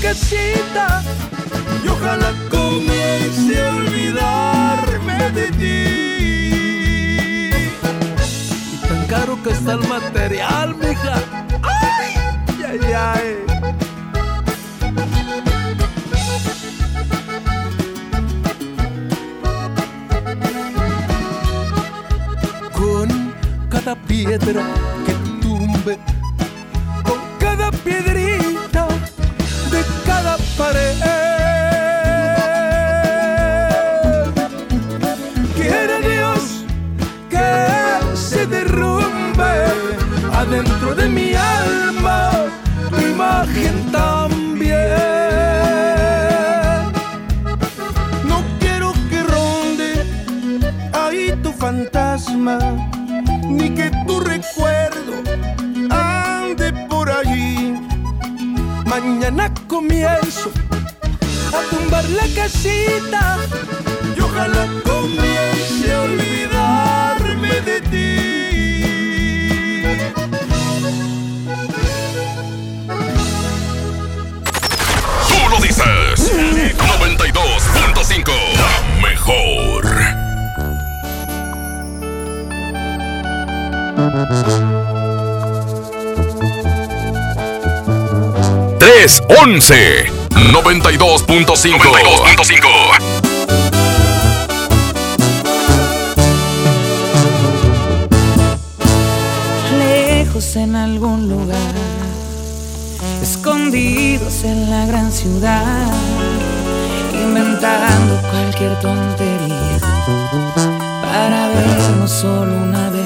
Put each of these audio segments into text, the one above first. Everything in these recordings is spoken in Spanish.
casita y ojalá comience a olvidarme de ti. Y tan caro que está el material, mija. 3, 11, 92.5. 92.5. en algún lugar, escondidos en la gran ciudad, inventando cualquier tontería para vernos solo una vez.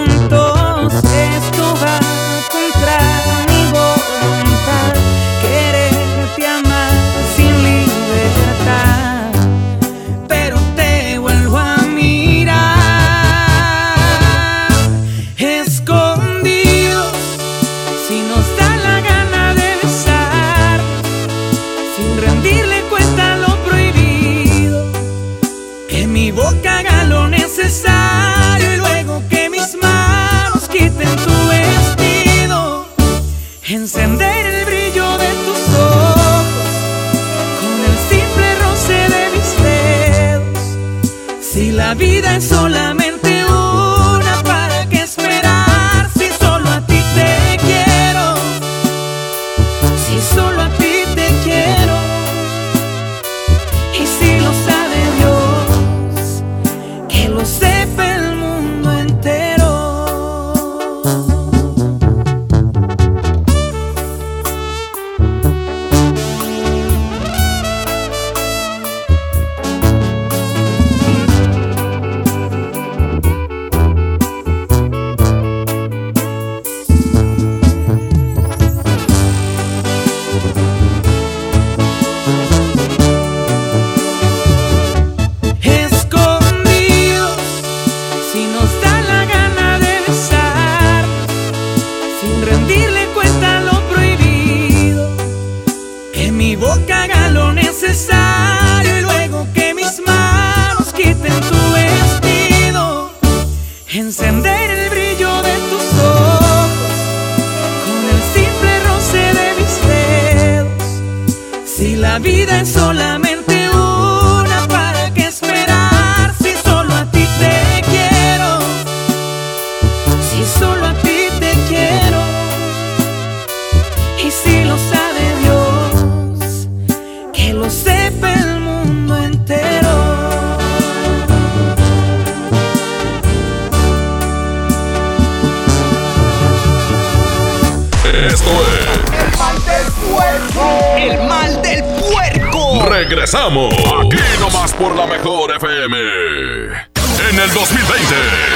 En el 2020,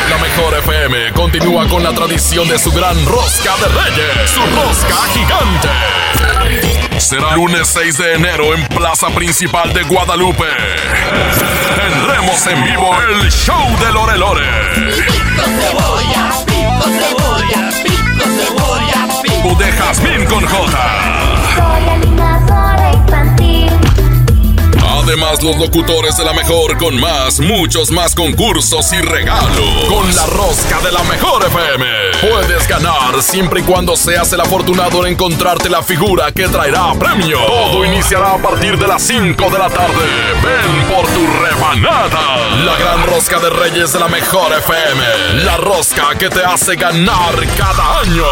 la mejor FM continúa con la tradición de su gran rosca de reyes, su rosca gigante. Será lunes 6 de enero en Plaza Principal de Guadalupe. Tendremos en vivo el show de Lore Lore. Pico cebolla, pico cebolla, pico cebolla, pico. de Jazmín con J. Además, los locutores de la mejor con más, muchos más concursos y regalos. Con la rosca de la mejor FM. Puedes ganar siempre y cuando seas el afortunado en encontrarte la figura que traerá premio. Todo iniciará a partir de las 5 de la tarde. Ven por tu rebanada. La gran rosca de Reyes de la mejor FM. La rosca que te hace ganar cada año.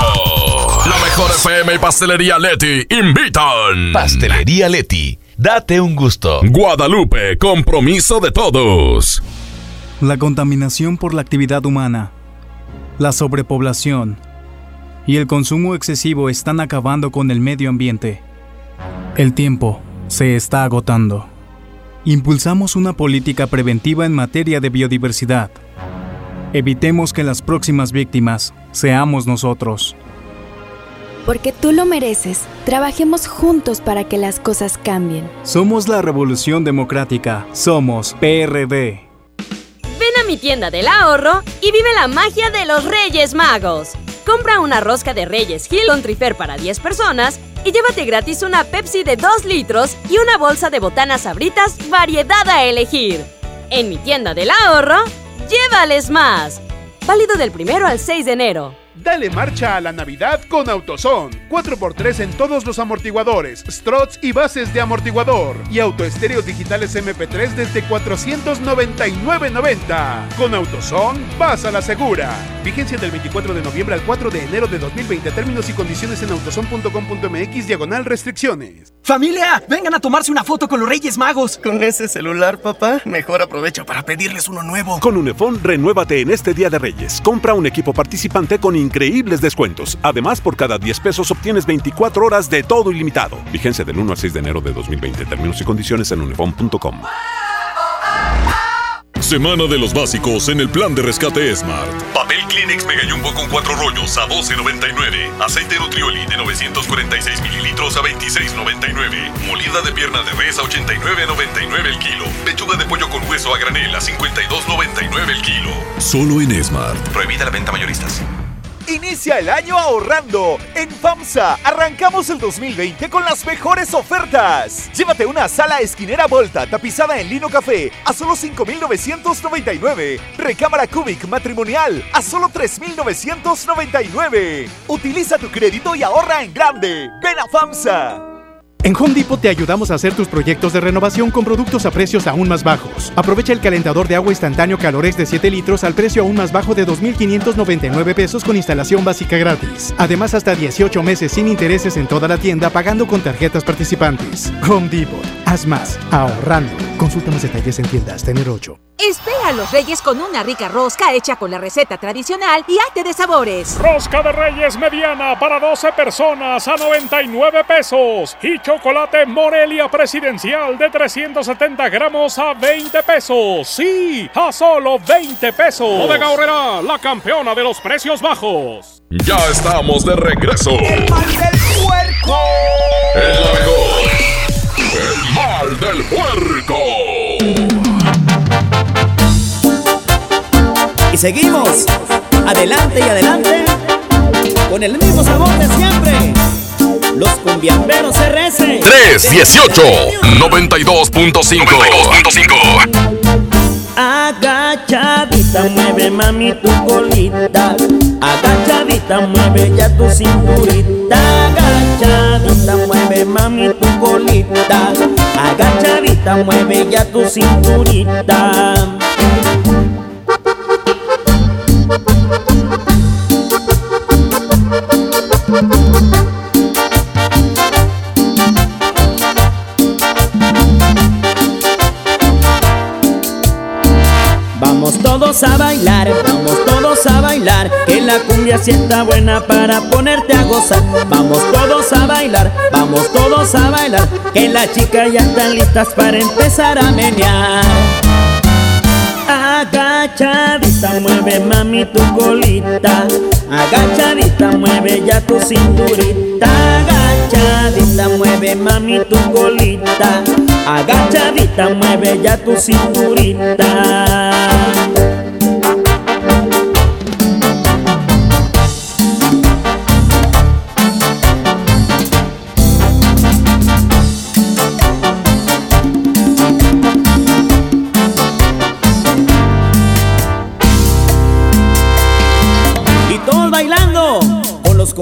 La mejor FM y Pastelería Leti invitan. Pastelería Leti. Date un gusto. Guadalupe, compromiso de todos. La contaminación por la actividad humana, la sobrepoblación y el consumo excesivo están acabando con el medio ambiente. El tiempo se está agotando. Impulsamos una política preventiva en materia de biodiversidad. Evitemos que las próximas víctimas seamos nosotros. Porque tú lo mereces, trabajemos juntos para que las cosas cambien. Somos la Revolución Democrática. Somos PRD. Ven a mi tienda del ahorro y vive la magia de los Reyes Magos. Compra una rosca de Reyes Hill on Trifer para 10 personas y llévate gratis una Pepsi de 2 litros y una bolsa de botanas sabritas variedad a elegir. En mi tienda del ahorro, llévales más. Válido del primero al 6 de enero. Dale marcha a la Navidad con AutoZone. 4x3 en todos los amortiguadores, struts y bases de amortiguador. Y autoestéreos digitales MP3 desde 499.90. Con AutoZone, vas a la segura. Vigencia del 24 de noviembre al 4 de enero de 2020. Términos y condiciones en autozone.com.mx diagonal restricciones. ¡Familia! ¡Vengan a tomarse una foto con los Reyes Magos! ¿Con ese celular, papá? Mejor aprovecho para pedirles uno nuevo. Con Unifón, renuévate en este Día de Reyes. Compra un equipo participante con increíbles descuentos. Además, por cada 10 pesos obtienes 24 horas de todo ilimitado. Vigencia del 1 al 6 de enero de 2020. Términos y condiciones en unifón.com. Semana de los básicos en el plan de rescate Smart. Papel Kleenex Mega Jumbo con 4 rollos a 12.99. Aceite Nutrioli de 946 mililitros a 26.99. Molida de pierna de res a 89.99 el kilo. Pechuga de pollo con hueso a granel a 52.99 el kilo. Solo en Smart. Prohibida la venta mayoristas. Inicia el año ahorrando. En FAMSA arrancamos el 2020 con las mejores ofertas. Llévate una sala esquinera Volta tapizada en lino café a solo 5.999. Recámara Cubic matrimonial a solo 3.999. Utiliza tu crédito y ahorra en grande. Ven a FAMSA. En Home Depot te ayudamos a hacer tus proyectos de renovación con productos a precios aún más bajos. Aprovecha el calentador de agua instantáneo Calores de 7 litros al precio aún más bajo de 2.599 pesos con instalación básica gratis. Además, hasta 18 meses sin intereses en toda la tienda pagando con tarjetas participantes. Home Depot. Haz más, ahorrando. Consulta más detalles en tiendas. Tener 8. Espera a los Reyes con una rica rosca hecha con la receta tradicional y arte de sabores. Rosca de Reyes mediana para 12 personas a 99 pesos. Y chocolate Morelia Presidencial de 370 gramos a 20 pesos. Sí, a solo 20 pesos. Bodega Horrera, la campeona de los precios bajos. Ya estamos de regreso. El mal del puerco. El. El mal del puerco. Y seguimos, adelante y adelante, con el mismo sabor de siempre. Los cumbiamberos RS. 318 92.5 Agachadita, mueve mami tu colita. Agachadita, mueve ya tu cinturita. Agachadita, mueve mami tu colita. Agachadita, mueve ya tu cinturita. Todos a bailar, vamos todos a bailar, que la cumbia sienta buena para ponerte a gozar. Vamos todos a bailar, vamos todos a bailar, que las chicas ya están listas para empezar a menear. Agachadita mueve mami tu colita Agachadita mueve ya tu cinturita Agachadita mueve mami tu colita Agachadita mueve ya tu cinturita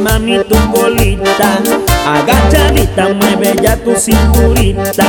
mami tu colita. Agachadita mueve ya tu cinturita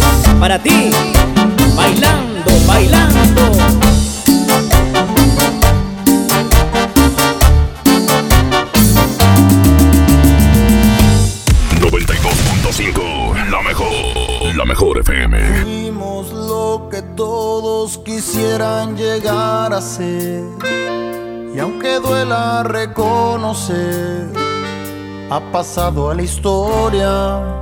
para ti, bailando, bailando. 92.5, la mejor, la mejor FM. Fuimos lo que todos quisieran llegar a ser. Y aunque duela reconocer, ha pasado a la historia.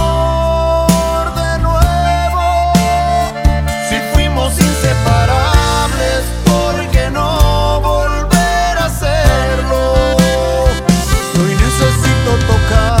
tocar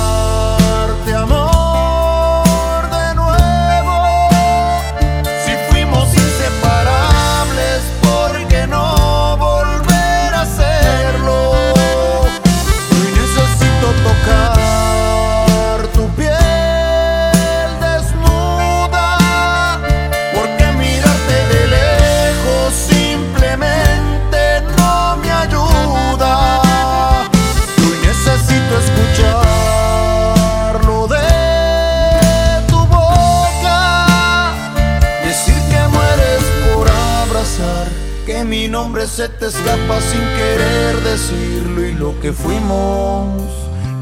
nombre se te escapa sin querer decirlo y lo que fuimos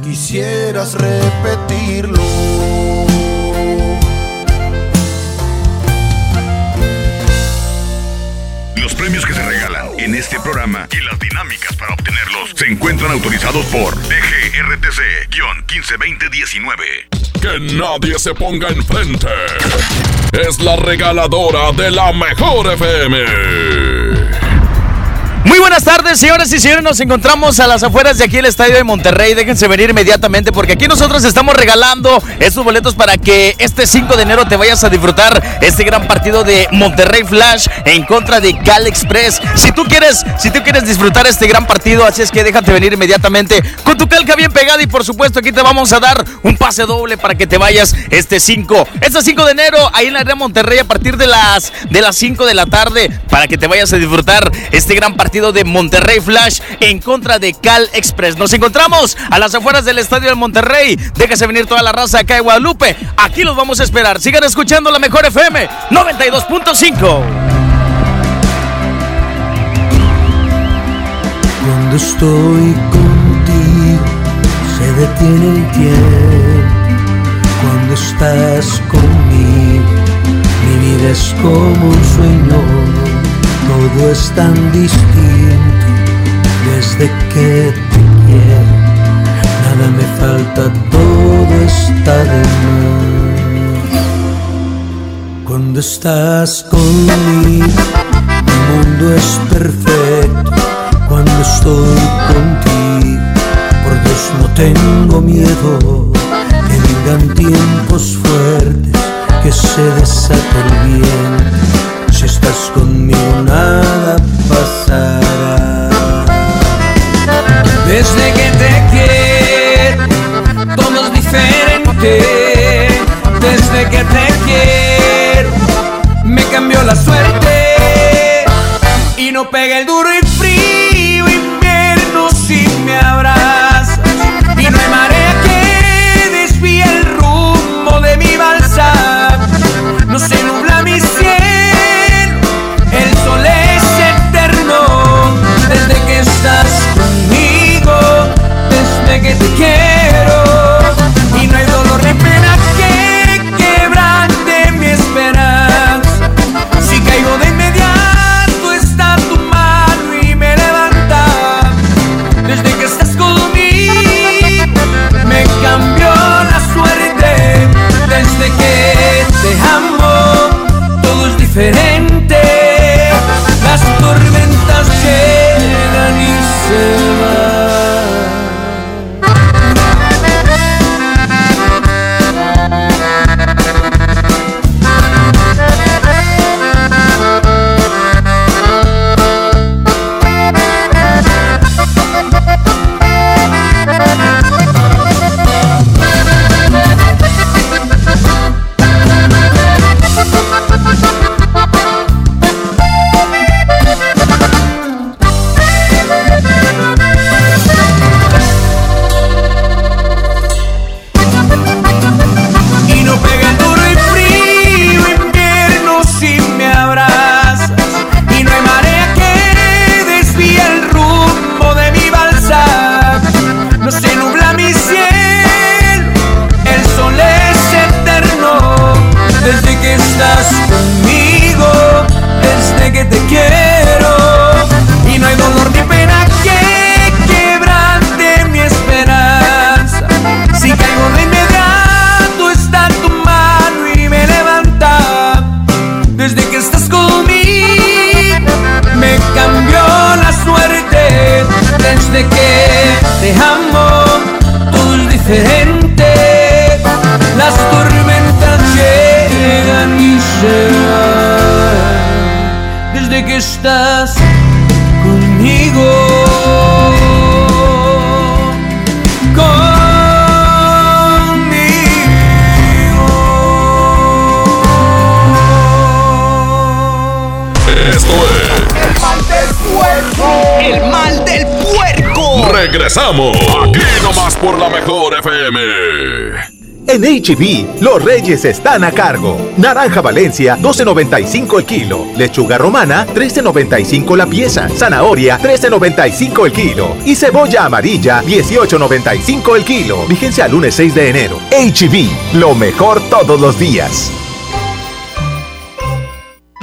quisieras repetirlo. Los premios que se regalan en este programa y las dinámicas para obtenerlos se encuentran autorizados por DGRTC-152019. Que nadie se ponga enfrente. Es la regaladora de la mejor FM. Muy buenas tardes, señoras y señores. Nos encontramos a las afueras de aquí el estadio de Monterrey. Déjense venir inmediatamente porque aquí nosotros estamos regalando estos boletos para que este 5 de enero te vayas a disfrutar este gran partido de Monterrey Flash en contra de Cal Express. Si tú quieres, si tú quieres disfrutar este gran partido, así es que déjate venir inmediatamente con tu calca bien pegada y por supuesto aquí te vamos a dar un pase doble para que te vayas este 5. Este 5 de enero ahí en la Arena Monterrey a partir de las de las 5 de la tarde para que te vayas a disfrutar este gran partido de Monterrey Flash en contra de Cal Express. Nos encontramos a las afueras del estadio del Monterrey. Déjese venir toda la raza acá de Guadalupe. Aquí los vamos a esperar. Sigan escuchando la mejor FM 92.5. Cuando estoy contigo se detiene el tiempo. Cuando estás conmigo mi vida es como un sueño. Todo es tan distinto desde que te quiero. Nada me falta, todo está de más. Cuando estás conmigo, mi mundo es perfecto. Cuando estoy contigo, por Dios no tengo miedo. Que vengan tiempos fuertes, que se desate el. Si estás conmigo nada pasará. Desde que te quiero, todo es diferente. Desde que te quiero, me cambió la suerte. Y no pega el duro y frío invierno si me abrazas. Desde que te quiero. Regresamos. Aquí nomás por la mejor FM. En HB, los reyes están a cargo. Naranja Valencia, 12.95 el kilo. Lechuga romana, 13.95 la pieza. Zanahoria, 13.95 el kilo. Y cebolla amarilla, 18.95 el kilo. Vigencia al lunes 6 de enero. HB, lo mejor todos los días.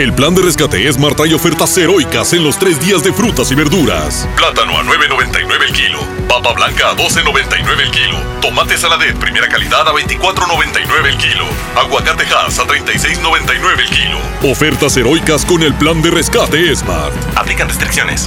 El plan de rescate Smart trae ofertas heroicas en los tres días de frutas y verduras. Plátano a 9.99 el kilo. Papa blanca a 12.99 el kilo. Tomate saladet primera calidad a 24.99 el kilo. Aguacate Hass a 36.99 el kilo. Ofertas heroicas con el plan de rescate Smart. Aplican restricciones.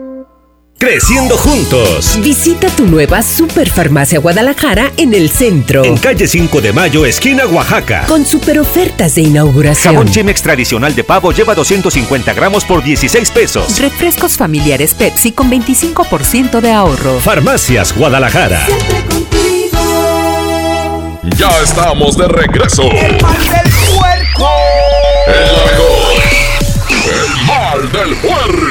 Creciendo juntos. Visita tu nueva Superfarmacia Guadalajara en el centro. En calle 5 de Mayo, esquina Oaxaca. Con super ofertas de inauguración. Jabón Chemex tradicional de pavo lleva 250 gramos por 16 pesos. Refrescos familiares Pepsi con 25% de ahorro. Farmacias Guadalajara. Ya estamos de regreso. El mal del puerco. El mejor. El mal del puerco.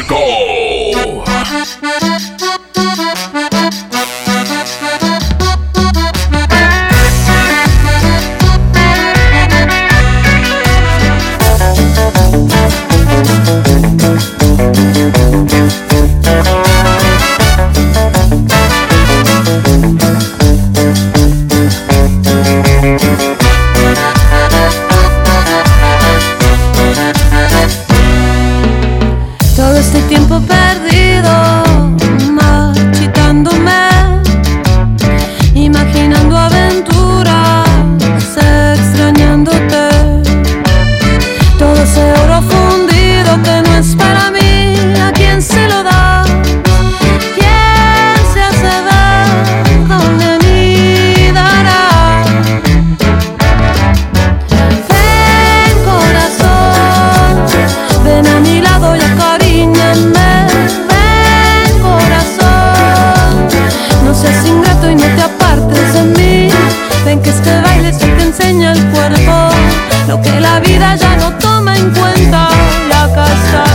Vida ya no toma en cuenta. Y acá está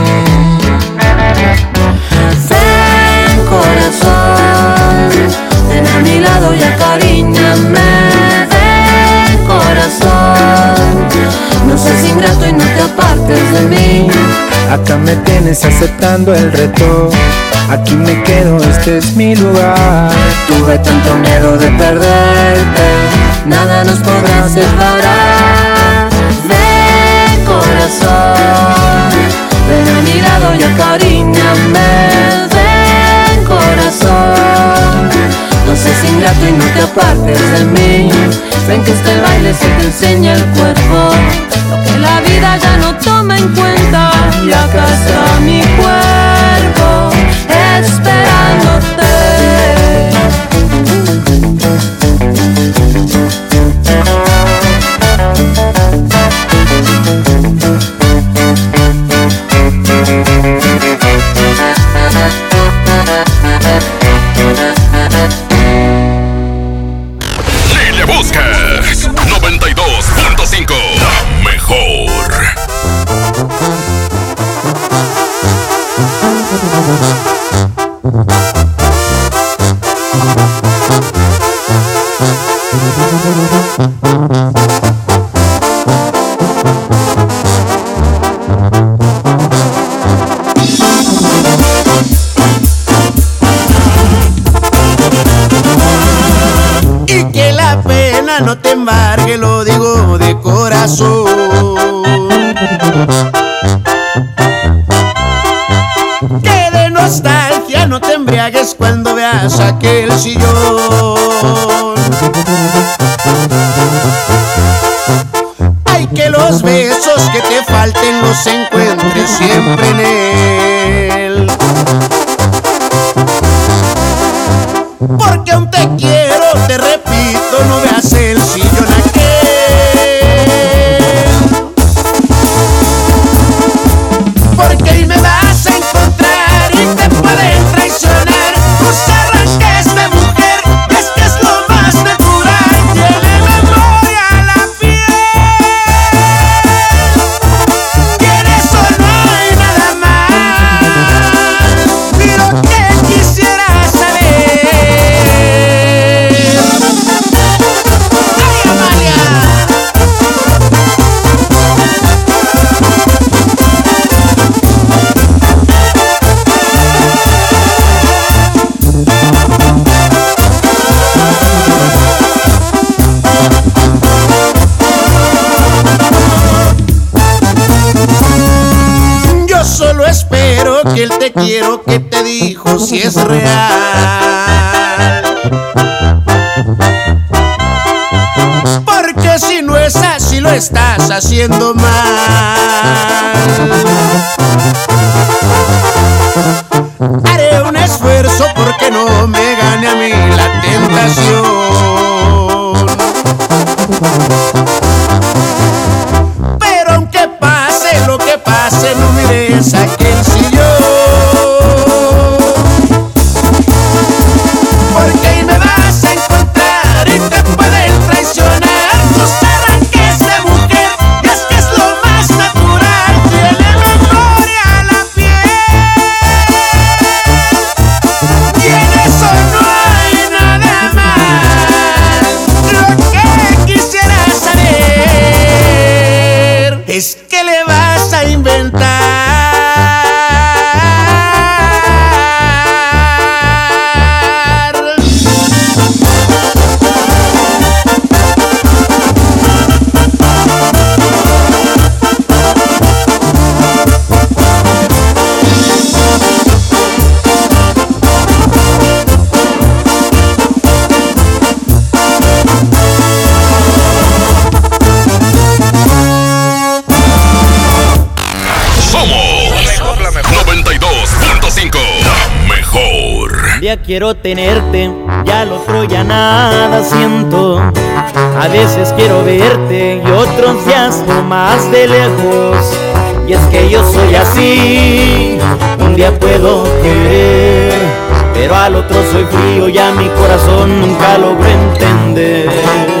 A mi lado y acaríñame. Ven corazón, no seas ingrato y no te apartes de mí. Acá me tienes aceptando el reto. Aquí me quedo, este es mi lugar. Tuve tanto miedo de perderte. separar. Ven corazón, ven a mi lado y acariñame. Ven corazón, no seas ingrato y no te apartes de mí. Ven que este baile se te enseña el cuerpo, lo que la vida ya no toma en cuenta. Y acá quiero que te dijo si es real. Porque si no es así lo estás haciendo mal. Haré un esfuerzo porque no me gane a mí la tentación. Quiero tenerte, ya al otro ya nada siento. A veces quiero verte y otros días no más de lejos. Y es que yo soy así, un día puedo querer, pero al otro soy frío y a mi corazón nunca logro entender.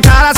cara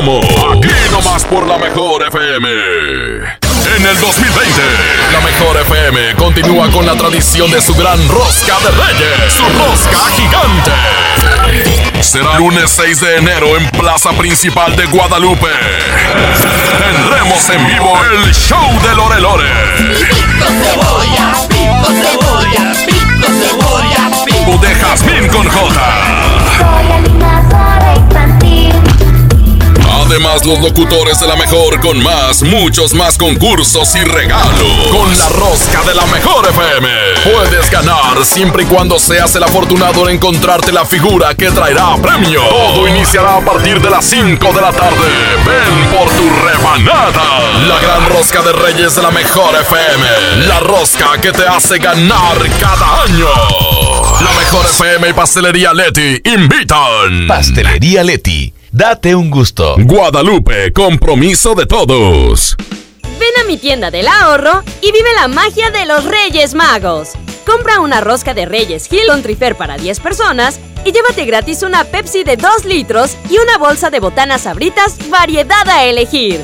Regresamos. Aquí nomás por la mejor FM. En el 2020, la mejor FM continúa con la tradición de su gran rosca de reyes, su rosca gigante. Será lunes 6 de enero en Plaza Principal de Guadalupe. Tendremos en vivo el show de Lore Lore. cebolla, pico cebolla, pico cebolla, pico. de Jazmín con J. Además, los locutores de la mejor con más, muchos más concursos y regalos. Con la rosca de la mejor FM. Puedes ganar siempre y cuando seas el afortunado en encontrarte la figura que traerá premio. Todo iniciará a partir de las 5 de la tarde. Ven por tu rebanada. La gran rosca de Reyes de la mejor FM. La rosca que te hace ganar cada año. La mejor FM y Pastelería Leti invitan. Pastelería Leti. Date un gusto. Guadalupe, compromiso de todos. Ven a mi tienda del ahorro y vive la magia de los Reyes Magos. Compra una rosca de Reyes Hill con Trifer para 10 personas y llévate gratis una Pepsi de 2 litros y una bolsa de botanas sabritas variedad a elegir.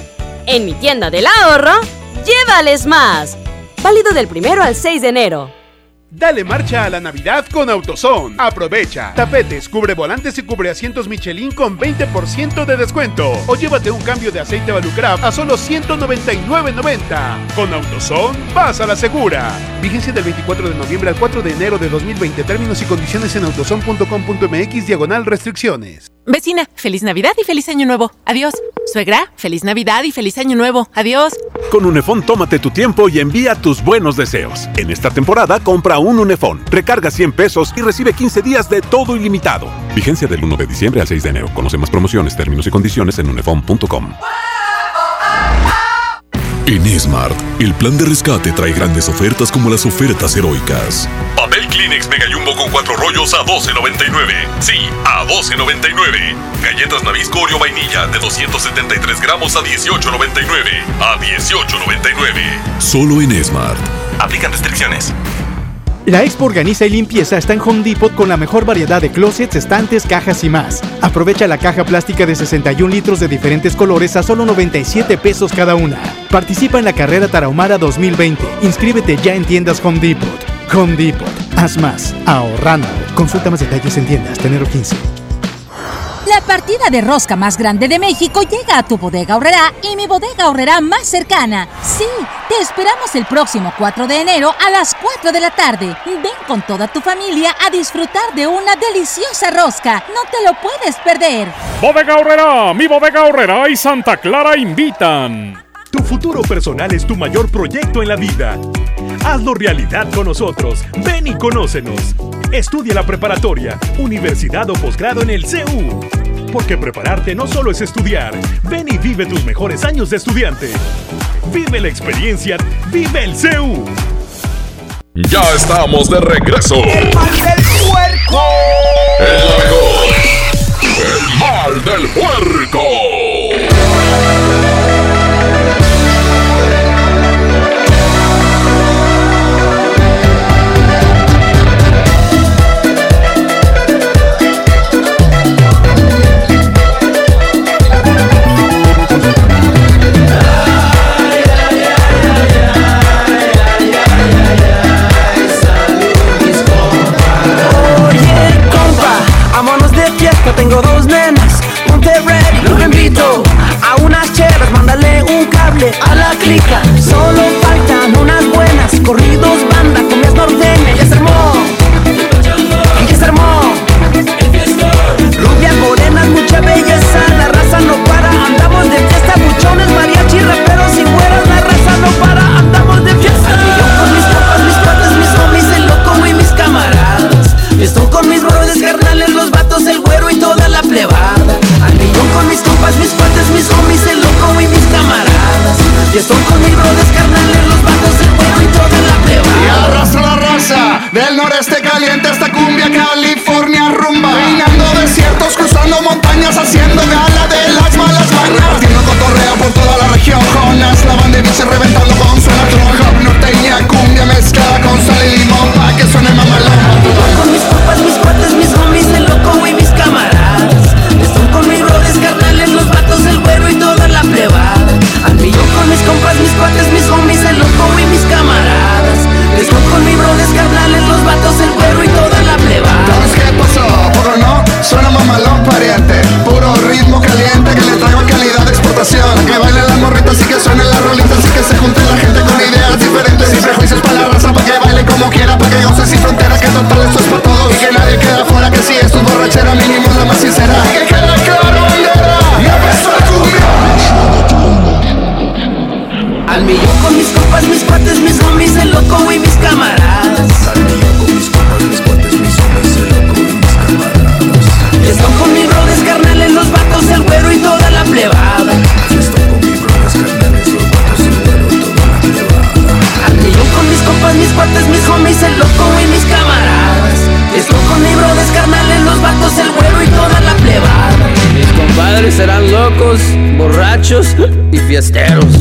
En mi tienda del ahorro, llévales más. Válido del primero al 6 de enero. Dale marcha a la Navidad con AutoZone. Aprovecha. Tapetes, cubre volantes y cubre asientos Michelin con 20% de descuento. O llévate un cambio de aceite Valucraft a solo 199.90. Con AutoZone, vas a la segura. Vigencia del 24 de noviembre al 4 de enero de 2020. Términos y condiciones en autozone.com.mx diagonal restricciones. Vecina, feliz Navidad y feliz Año Nuevo. Adiós. Suegra, feliz Navidad y feliz Año Nuevo. Adiós. Con Unefón tómate tu tiempo y envía tus buenos deseos. En esta temporada compra un Unefón, recarga 100 pesos y recibe 15 días de todo ilimitado. Vigencia del 1 de diciembre al 6 de enero. Conoce más promociones, términos y condiciones en unefón.com. En Smart, el plan de rescate trae grandes ofertas como las ofertas heroicas. Kleenex Mega Jumbo con cuatro rollos a 12.99. Sí, a 12.99. Galletas Nabisco Oreo Vainilla de 273 gramos a 18.99. A 18.99. Solo en Smart. Aplican restricciones. La Expo Organiza y Limpieza está en Home Depot con la mejor variedad de closets, estantes, cajas y más. Aprovecha la caja plástica de 61 litros de diferentes colores a solo 97 pesos cada una. Participa en la carrera Tarahumara 2020. Inscríbete ya en tiendas Home Depot. Home Depot. Haz más. Ahorrando. Consulta más detalles en tiendas. Tenero 15. La partida de rosca más grande de México llega a tu bodega horrera y mi bodega horrera más cercana. Sí, te esperamos el próximo 4 de enero a las 4 de la tarde. Ven con toda tu familia a disfrutar de una deliciosa rosca. No te lo puedes perder. Bodega Horrera, mi bodega horrera y Santa Clara invitan. Tu futuro personal es tu mayor proyecto en la vida. Hazlo realidad con nosotros. Ven y conócenos. Estudia la preparatoria, universidad o posgrado en el CEU. Porque prepararte no solo es estudiar. Ven y vive tus mejores años de estudiante. Vive la experiencia. Vive el CEU. Ya estamos de regreso. El mal del puerco. El. El mal del puerco.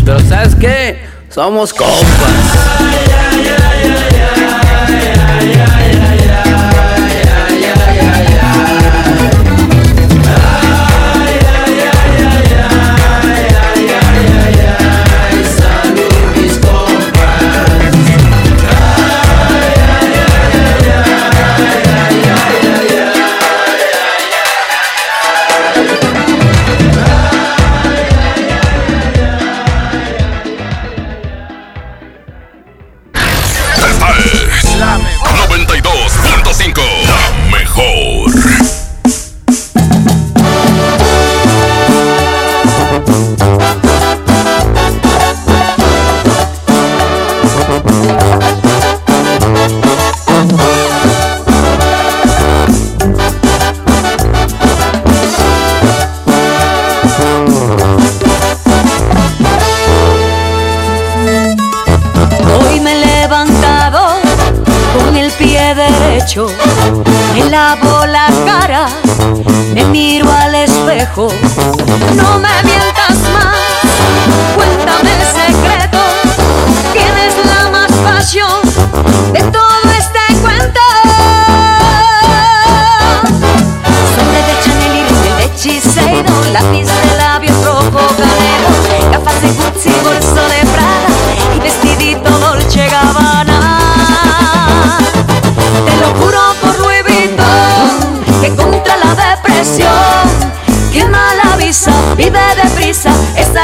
Pero ¿sabes qué? Somos compas. Pecho, me lavo la cara, me miro al espejo. No me mientas más, cuéntame el secreto. ¿Quién es la más pasión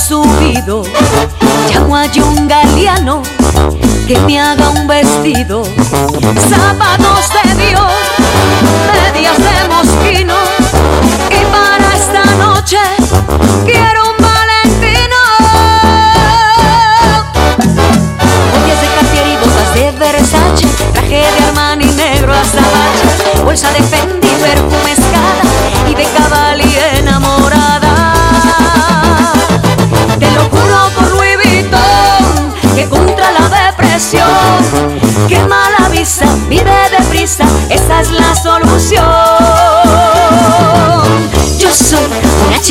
subido, llamo a un galeano que me haga un vestido, zapatos de Dios, medias de mosquino, y para esta noche quiero un valentino. Joyas de Cartier y botas de Versace, traje de Armani negro azabache, bolsa de Fendi, perfume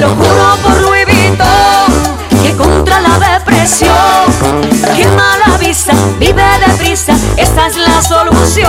Lo juro por Louis que contra la depresión, que mala visa, vive deprisa, esa es la solución.